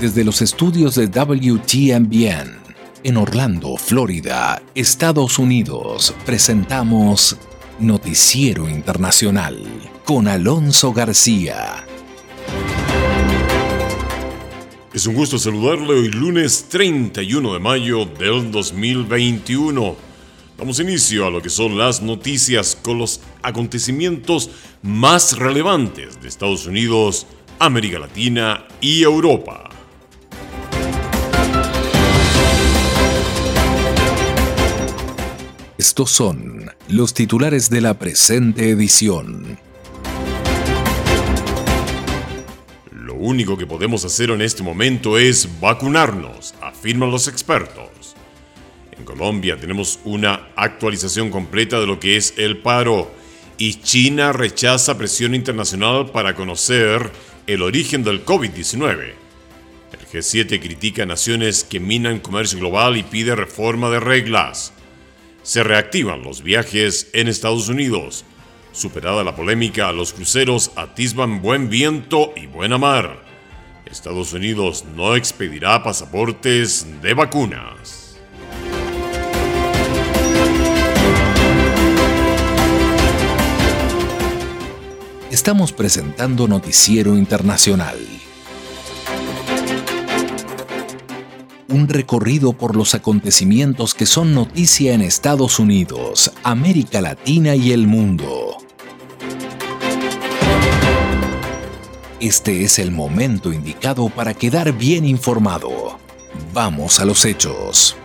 Desde los estudios de WTMBN en Orlando, Florida, Estados Unidos, presentamos Noticiero Internacional con Alonso García. Es un gusto saludarle hoy lunes 31 de mayo del 2021. Damos inicio a lo que son las noticias con los acontecimientos más relevantes de Estados Unidos, América Latina y Europa. Estos son los titulares de la presente edición. Lo único que podemos hacer en este momento es vacunarnos, afirman los expertos. En Colombia tenemos una actualización completa de lo que es el paro y China rechaza presión internacional para conocer el origen del COVID-19. El G7 critica a naciones que minan comercio global y pide reforma de reglas. Se reactivan los viajes en Estados Unidos. Superada la polémica, los cruceros atisban buen viento y buena mar. Estados Unidos no expedirá pasaportes de vacunas. Estamos presentando Noticiero Internacional. Un recorrido por los acontecimientos que son noticia en Estados Unidos, América Latina y el mundo. Este es el momento indicado para quedar bien informado. Vamos a los hechos.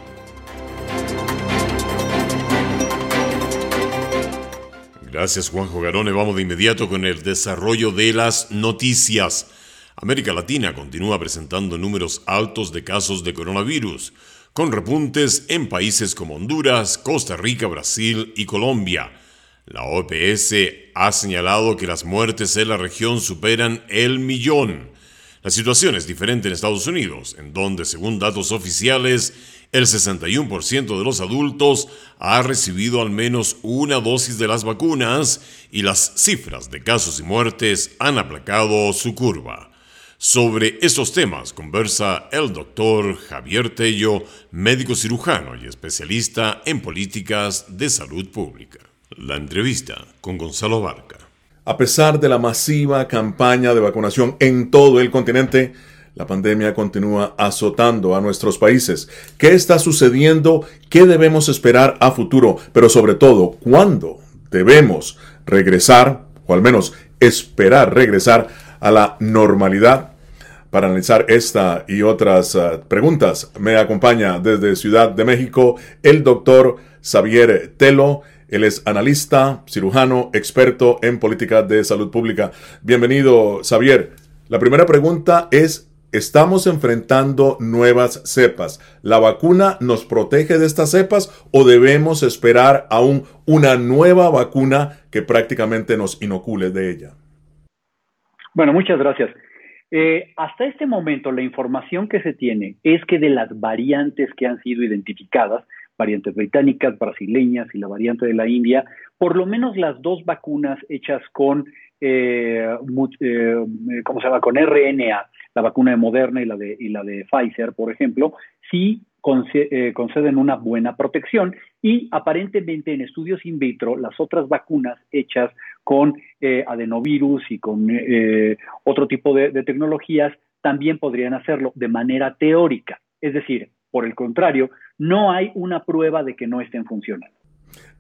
Gracias Juanjo Garone. Vamos de inmediato con el desarrollo de las noticias. América Latina continúa presentando números altos de casos de coronavirus, con repuntes en países como Honduras, Costa Rica, Brasil y Colombia. La OPS ha señalado que las muertes en la región superan el millón. La situación es diferente en Estados Unidos, en donde, según datos oficiales, el 61% de los adultos ha recibido al menos una dosis de las vacunas y las cifras de casos y muertes han aplacado su curva. Sobre estos temas conversa el doctor Javier Tello, médico cirujano y especialista en políticas de salud pública. La entrevista con Gonzalo Barca. A pesar de la masiva campaña de vacunación en todo el continente, la pandemia continúa azotando a nuestros países. ¿Qué está sucediendo? ¿Qué debemos esperar a futuro? Pero sobre todo, ¿cuándo debemos regresar, o al menos esperar regresar a la normalidad? Para analizar esta y otras uh, preguntas, me acompaña desde Ciudad de México el doctor Xavier Telo. Él es analista, cirujano, experto en política de salud pública. Bienvenido, Xavier. La primera pregunta es, ¿estamos enfrentando nuevas cepas? ¿La vacuna nos protege de estas cepas o debemos esperar aún una nueva vacuna que prácticamente nos inocule de ella? Bueno, muchas gracias. Eh, hasta este momento, la información que se tiene es que de las variantes que han sido identificadas, variantes británicas, brasileñas y la variante de la India, por lo menos las dos vacunas hechas con, eh, eh, ¿cómo se llama? Con RNA, la vacuna de Moderna y la de, y la de Pfizer, por ejemplo, sí eh, conceden una buena protección y aparentemente en estudios in vitro las otras vacunas hechas con eh, adenovirus y con eh, otro tipo de, de tecnologías también podrían hacerlo de manera teórica. Es decir, por el contrario, no hay una prueba de que no estén funcionando.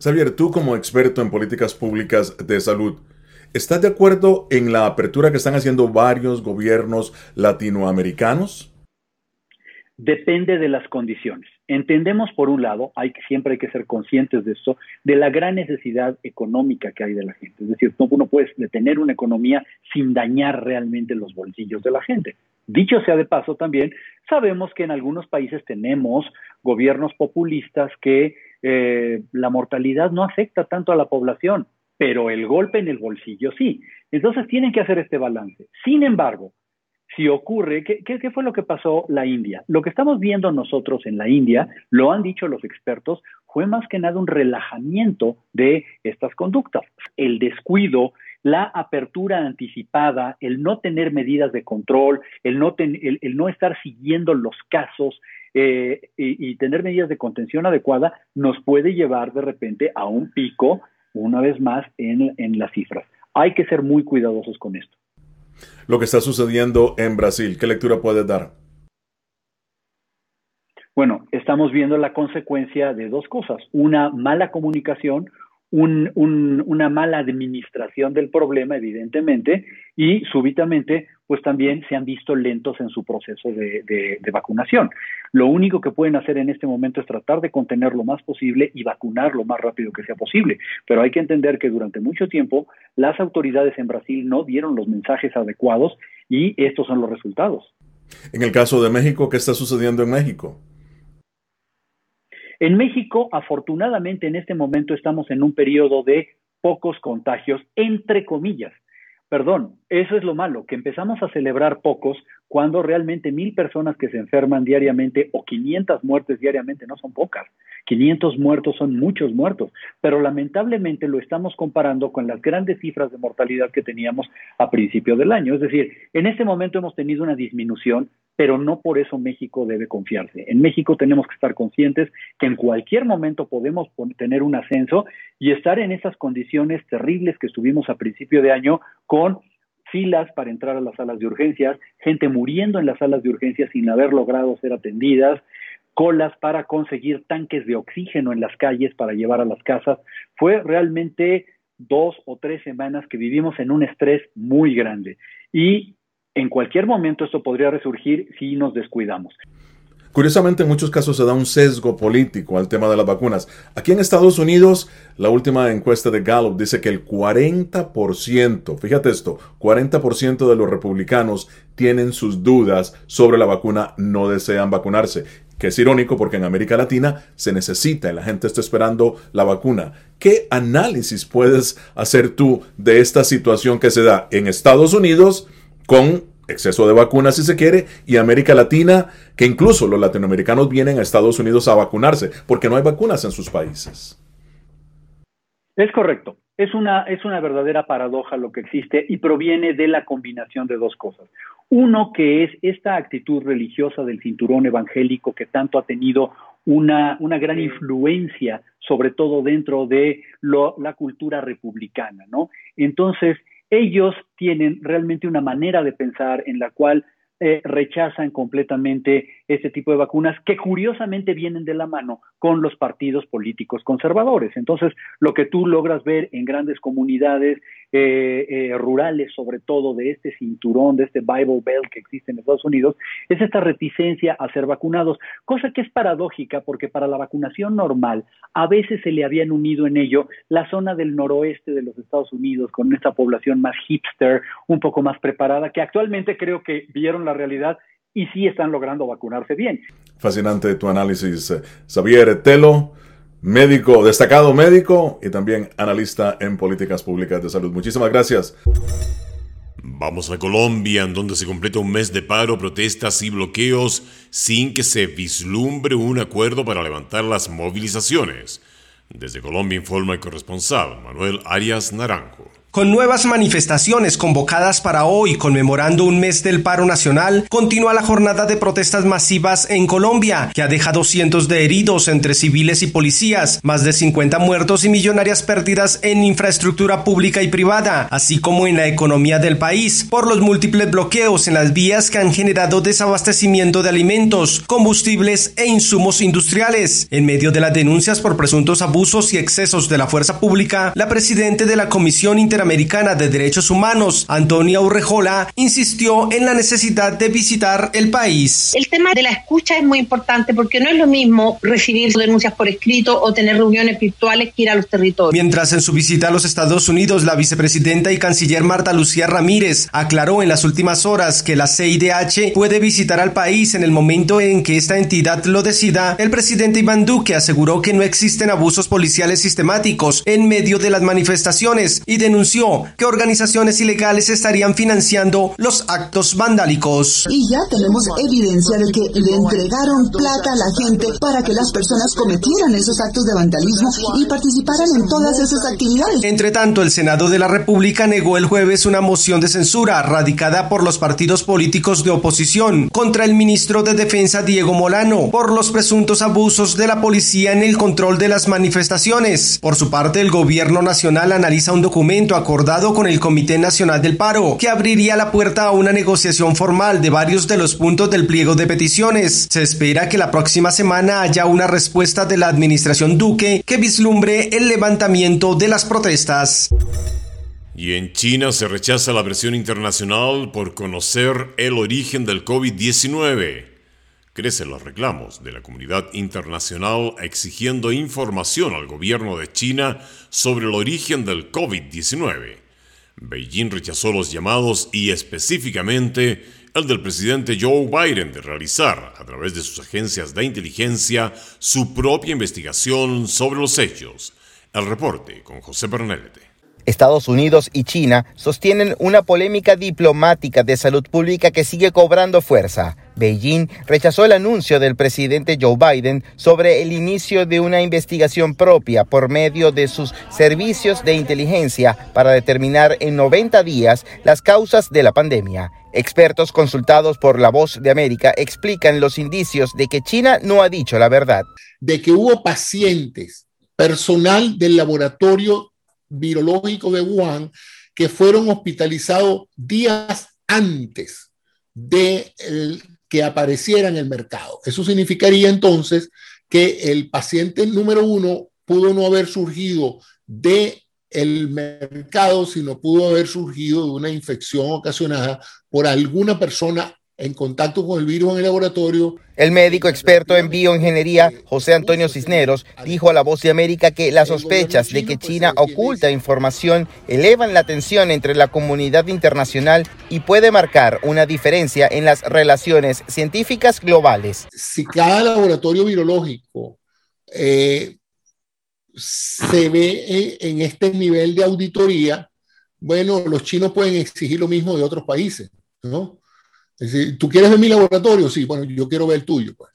Xavier, tú como experto en políticas públicas de salud, ¿estás de acuerdo en la apertura que están haciendo varios gobiernos latinoamericanos? depende de las condiciones. Entendemos, por un lado, hay siempre hay que ser conscientes de esto, de la gran necesidad económica que hay de la gente. Es decir, no, uno puede detener una economía sin dañar realmente los bolsillos de la gente. Dicho sea de paso también, sabemos que en algunos países tenemos gobiernos populistas que eh, la mortalidad no afecta tanto a la población, pero el golpe en el bolsillo sí. Entonces tienen que hacer este balance. Sin embargo, si ocurre, ¿qué, ¿qué, fue lo que pasó la India? Lo que estamos viendo nosotros en la India, lo han dicho los expertos, fue más que nada un relajamiento de estas conductas. El descuido la apertura anticipada, el no tener medidas de control, el no, el, no estar siguiendo los casos eh, y, tener medidas de contención adecuada nos puede llevar de repente a un pico, una vez más, en las cifras. Hay que ser muy cuidadosos con esto. Lo que está sucediendo en Brasil, ¿qué lectura puedes dar? Bueno, estamos viendo la consecuencia de dos cosas. Una mala comunicación, una mala administración del problema, evidentemente, y súbitamente, pues también se han visto lentos en su proceso de, vacunación. Lo único que pueden hacer en este momento es tratar de contener lo más posible y vacunar lo más rápido que sea posible. Pero hay que entender que durante mucho tiempo las autoridades en Brasil no dieron los mensajes adecuados y estos son los resultados. En el caso de México, ¿qué está sucediendo en México? En México, afortunadamente, en este momento estamos en un periodo de pocos contagios, entre comillas. Perdón, eso es lo malo, que empezamos a celebrar pocos cuando realmente mil personas que se enferman diariamente o 500 muertes diariamente no son pocas. 500 muertos son muchos muertos, pero lamentablemente lo estamos comparando con las grandes cifras de mortalidad que teníamos a principio del año. Es decir, en este momento hemos tenido una disminución pero no por eso México debe confiarse. En México tenemos que estar conscientes que en cualquier momento podemos tener un ascenso y estar en esas condiciones terribles que estuvimos a principio de año con filas para entrar a las salas de urgencias, gente muriendo en las salas de urgencias sin haber logrado ser atendidas, colas para conseguir tanques de oxígeno en las calles para llevar a las casas. Fue realmente dos o tres semanas que vivimos en un estrés muy grande. Y en cualquier momento esto podría resurgir si nos descuidamos. Curiosamente, en muchos casos se da un sesgo político al tema de las vacunas. Aquí en Estados Unidos, la última encuesta de Gallup dice que el 40%, fíjate esto, 40% de los republicanos tienen sus dudas sobre la vacuna, no desean vacunarse. Que es irónico porque en América Latina se necesita y la gente está esperando la vacuna. ¿Qué análisis puedes hacer tú de esta situación que se da en Estados Unidos? con exceso de vacunas si se quiere, y América Latina, que incluso los latinoamericanos vienen a Estados Unidos a vacunarse, porque no hay vacunas en sus países. Es correcto. Es una, es una verdadera paradoja lo que existe y proviene de la combinación de dos cosas. Uno, que es esta actitud religiosa del cinturón evangélico que tanto ha tenido una, una gran influencia, sobre todo dentro de la cultura republicana, ¿no? Entonces, ellos tienen realmente una manera de pensar en la cual eh, rechazan completamente este tipo de vacunas que curiosamente vienen de la mano con los partidos políticos conservadores. Entonces, lo que tú logras ver en grandes comunidades eh, eh, rurales, sobre todo de este cinturón, de este Bible Belt que existe en Estados Unidos, es esta reticencia a ser vacunados, cosa que es paradójica porque para la vacunación normal a veces se le habían unido en ello la zona del noroeste de los Estados Unidos con esta población más hipster, un poco más preparada, que actualmente creo que vieron la realidad y sí están logrando vacunarse bien. Fascinante tu análisis, eh, Xavier Telo médico, destacado médico y también analista en políticas públicas de salud. Muchísimas gracias. Vamos a Colombia, en donde se completa un mes de paro, protestas y bloqueos sin que se vislumbre un acuerdo para levantar las movilizaciones. Desde Colombia informa el corresponsal Manuel Arias Naranjo. Con nuevas manifestaciones convocadas para hoy, conmemorando un mes del paro nacional, continúa la jornada de protestas masivas en Colombia, que ha dejado cientos de heridos entre civiles y policías, más de 50 muertos y millonarias pérdidas en infraestructura pública y privada, así como en la economía del país, por los múltiples bloqueos en las vías que han generado desabastecimiento de alimentos, combustibles e insumos industriales. En medio de las denuncias por presuntos abusos y excesos de la fuerza pública, la presidenta de la Comisión Interamericana Americana de Derechos Humanos, Antonia Urrejola, insistió en la necesidad de visitar el país. El tema de la escucha es muy importante porque no es lo mismo recibir denuncias por escrito o tener reuniones virtuales que ir a los territorios. Mientras en su visita a los Estados Unidos, la vicepresidenta y canciller Marta Lucía Ramírez aclaró en las últimas horas que la CIDH puede visitar al país en el momento en que esta entidad lo decida, el presidente Iván Duque aseguró que no existen abusos policiales sistemáticos en medio de las manifestaciones y denunció que organizaciones ilegales estarían financiando los actos vandálicos. Y ya tenemos evidencia de que le entregaron plata a la gente para que las personas cometieran esos actos de vandalismo y participaran en todas esas actividades. Entre tanto, el Senado de la República negó el jueves una moción de censura radicada por los partidos políticos de oposición contra el ministro de Defensa Diego Molano por los presuntos abusos de la policía en el control de las manifestaciones. Por su parte, el gobierno nacional analiza un documento acordado con el Comité Nacional del Paro que abriría la puerta a una negociación formal de varios de los puntos del pliego de peticiones. Se espera que la próxima semana haya una respuesta de la administración Duque que vislumbre el levantamiento de las protestas. Y en China se rechaza la presión internacional por conocer el origen del COVID-19. Crecen los reclamos de la comunidad internacional exigiendo información al gobierno de China sobre el origen del COVID-19. Beijing rechazó los llamados y específicamente el del presidente Joe Biden de realizar, a través de sus agencias de inteligencia, su propia investigación sobre los hechos. El reporte con José Bernalete. Estados Unidos y China sostienen una polémica diplomática de salud pública que sigue cobrando fuerza. Beijing rechazó el anuncio del presidente Joe Biden sobre el inicio de una investigación propia por medio de sus servicios de inteligencia para determinar en 90 días las causas de la pandemia. Expertos consultados por La Voz de América explican los indicios de que China no ha dicho la verdad. De que hubo pacientes, personal del laboratorio virológico de Wuhan, que fueron hospitalizados días antes de que apareciera en el mercado. Eso significaría entonces que el paciente número uno pudo no haber surgido de el mercado, sino pudo haber surgido de una infección ocasionada por alguna persona en contacto con el virus en el laboratorio. El médico experto en bioingeniería, José Antonio Cisneros, dijo a La Voz de América que las sospechas de que China oculta información elevan la tensión entre la comunidad internacional y puede marcar una diferencia en las relaciones científicas globales. Si cada laboratorio virológico eh, se ve en este nivel de auditoría, bueno, los chinos pueden exigir lo mismo de otros países, ¿no? Es decir, ¿tú quieres ver mi laboratorio? Sí, bueno, yo quiero ver el tuyo. Pues.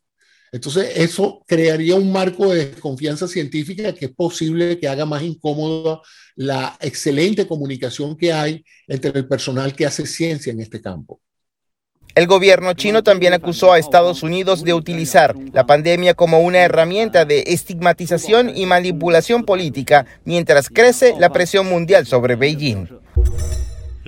Entonces, eso crearía un marco de desconfianza científica que es posible que haga más incómoda la excelente comunicación que hay entre el personal que hace ciencia en este campo. El gobierno chino también acusó a Estados Unidos de utilizar la pandemia como una herramienta de estigmatización y manipulación política mientras crece la presión mundial sobre Beijing.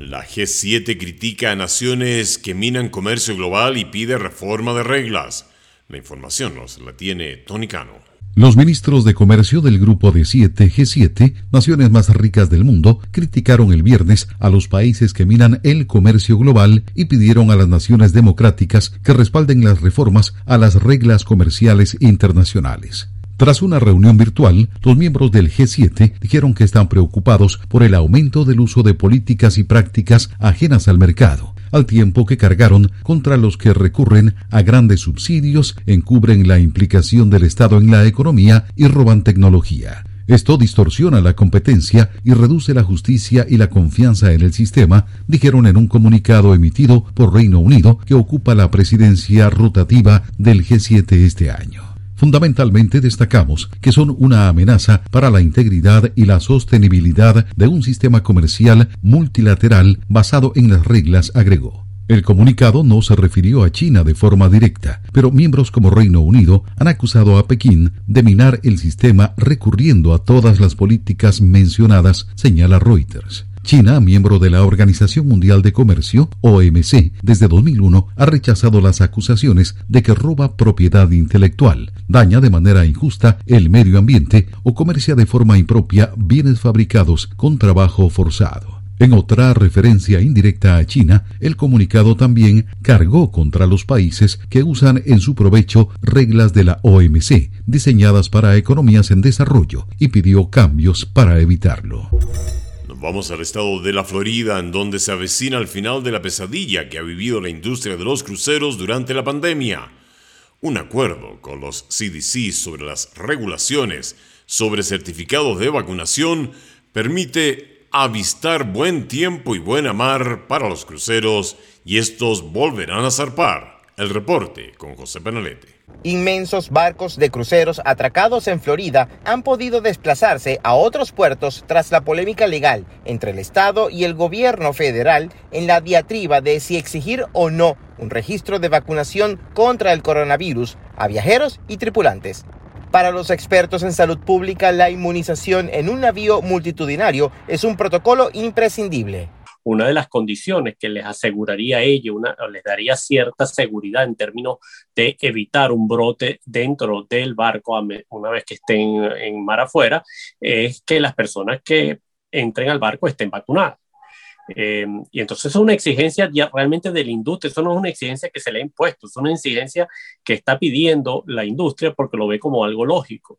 La G7 critica a naciones que minan comercio global y pide reforma de reglas. La información nos la tiene Tony Cano. Los ministros de comercio del grupo de 7 G7, naciones más ricas del mundo, criticaron el viernes a los países que minan el comercio global y pidieron a las naciones democráticas que respalden las reformas a las reglas comerciales internacionales. Tras una reunión virtual, los miembros del G7 dijeron que están preocupados por el aumento del uso de políticas y prácticas ajenas al mercado, al tiempo que cargaron contra los que recurren a grandes subsidios, encubren la implicación del Estado en la economía y roban tecnología. Esto distorsiona la competencia y reduce la justicia y la confianza en el sistema, dijeron en un comunicado emitido por Reino Unido que ocupa la presidencia rotativa del G7 este año. Fundamentalmente destacamos que son una amenaza para la integridad y la sostenibilidad de un sistema comercial multilateral basado en las reglas, agregó. El comunicado no se refirió a China de forma directa, pero miembros como Reino Unido han acusado a Pekín de minar el sistema recurriendo a todas las políticas mencionadas, señala Reuters. China, miembro de la Organización Mundial de Comercio, OMC, desde 2001 ha rechazado las acusaciones de que roba propiedad intelectual, daña de manera injusta el medio ambiente o comercia de forma impropia bienes fabricados con trabajo forzado. En otra referencia indirecta a China, el comunicado también cargó contra los países que usan en su provecho reglas de la OMC, diseñadas para economías en desarrollo, y pidió cambios para evitarlo. Vamos al estado de la Florida, en donde se avecina el final de la pesadilla que ha vivido la industria de los cruceros durante la pandemia. Un acuerdo con los CDC sobre las regulaciones sobre certificados de vacunación permite avistar buen tiempo y buena mar para los cruceros y estos volverán a zarpar. El reporte con José Penalete. Inmensos barcos de cruceros atracados en Florida han podido desplazarse a otros puertos tras la polémica legal entre el Estado y el gobierno federal en la diatriba de si exigir o no un registro de vacunación contra el coronavirus a viajeros y tripulantes. Para los expertos en salud pública, la inmunización en un navío multitudinario es un protocolo imprescindible. Una de las condiciones que les aseguraría a ellos, una, les daría cierta seguridad en términos de evitar un brote dentro del barco una vez que estén en mar afuera, es que las personas que entren al barco estén vacunadas. Eh, y entonces es una exigencia ya realmente de la industria, eso no es una exigencia que se le ha impuesto, es una exigencia que está pidiendo la industria porque lo ve como algo lógico.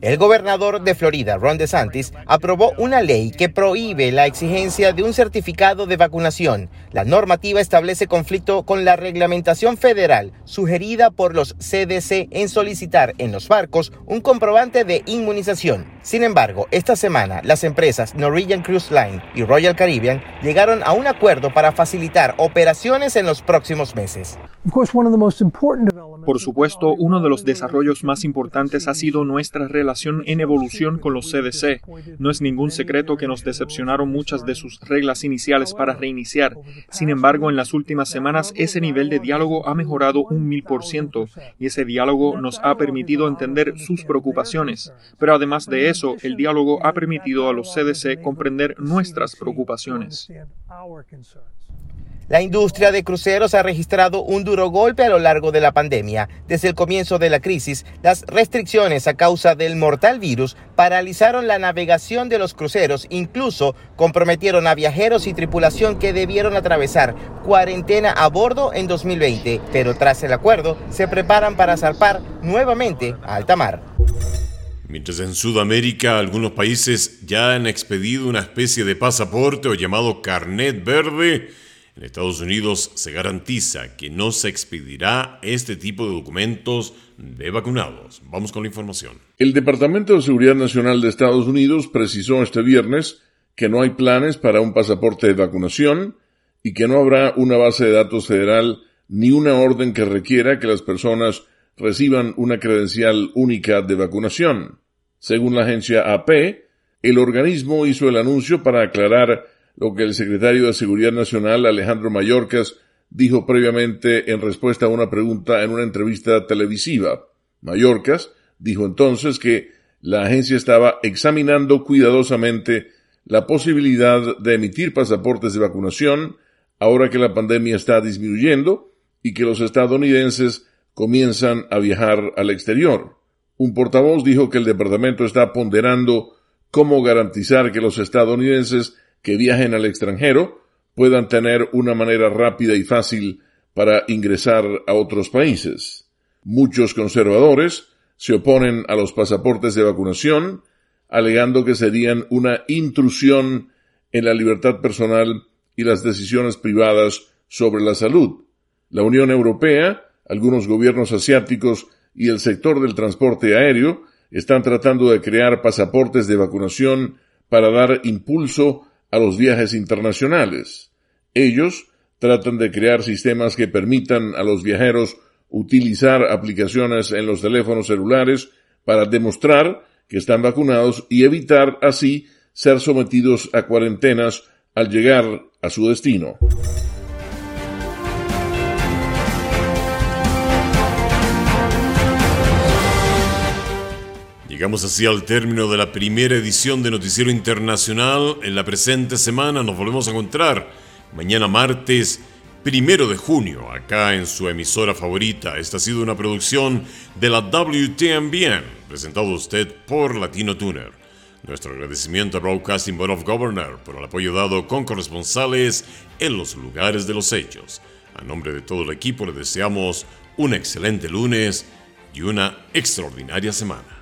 El gobernador de Florida, Ron DeSantis, aprobó una ley que prohíbe la exigencia de un certificado de vacunación. La normativa establece conflicto con la reglamentación federal sugerida por los CDC en solicitar en los barcos un comprobante de inmunización. Sin embargo, esta semana las empresas Norwegian Cruise Line y Royal Caribbean llegaron a un acuerdo para facilitar operaciones en los próximos meses. Por supuesto, uno de los desarrollos más importantes ha sido nuestra relación en evolución con los CDC. No es ningún secreto que nos decepcionaron muchas de sus reglas iniciales para reiniciar. Sin embargo, en las últimas semanas ese nivel de diálogo ha mejorado un mil por ciento y ese diálogo nos ha permitido entender sus preocupaciones. Pero además de eso, el diálogo ha permitido a los CDC comprender nuestras preocupaciones. La industria de cruceros ha registrado un duro golpe a lo largo de la pandemia. Desde el comienzo de la crisis, las restricciones a causa del mortal virus paralizaron la navegación de los cruceros, incluso comprometieron a viajeros y tripulación que debieron atravesar cuarentena a bordo en 2020, pero tras el acuerdo se preparan para zarpar nuevamente a alta mar. Mientras en Sudamérica algunos países ya han expedido una especie de pasaporte o llamado carnet verde, en Estados Unidos se garantiza que no se expedirá este tipo de documentos de vacunados. Vamos con la información. El Departamento de Seguridad Nacional de Estados Unidos precisó este viernes que no hay planes para un pasaporte de vacunación y que no habrá una base de datos federal ni una orden que requiera que las personas reciban una credencial única de vacunación. Según la agencia AP, el organismo hizo el anuncio para aclarar lo que el secretario de Seguridad Nacional, Alejandro Mayorkas, dijo previamente en respuesta a una pregunta en una entrevista televisiva. Mayorkas dijo entonces que la agencia estaba examinando cuidadosamente la posibilidad de emitir pasaportes de vacunación ahora que la pandemia está disminuyendo y que los estadounidenses comienzan a viajar al exterior. Un portavoz dijo que el departamento está ponderando cómo garantizar que los estadounidenses que viajen al extranjero puedan tener una manera rápida y fácil para ingresar a otros países. Muchos conservadores se oponen a los pasaportes de vacunación, alegando que serían una intrusión en la libertad personal y las decisiones privadas sobre la salud. La Unión Europea, algunos gobiernos asiáticos y el sector del transporte aéreo están tratando de crear pasaportes de vacunación para dar impulso a los viajes internacionales. Ellos tratan de crear sistemas que permitan a los viajeros utilizar aplicaciones en los teléfonos celulares para demostrar que están vacunados y evitar así ser sometidos a cuarentenas al llegar a su destino. Llegamos así al término de la primera edición de Noticiero Internacional. En la presente semana nos volvemos a encontrar mañana martes primero de junio, acá en su emisora favorita. Esta ha sido una producción de la WTMBN, presentado a usted por Latino Tuner. Nuestro agradecimiento a Broadcasting Board of Governors por el apoyo dado con corresponsales en los lugares de los hechos. A nombre de todo el equipo le deseamos un excelente lunes y una extraordinaria semana.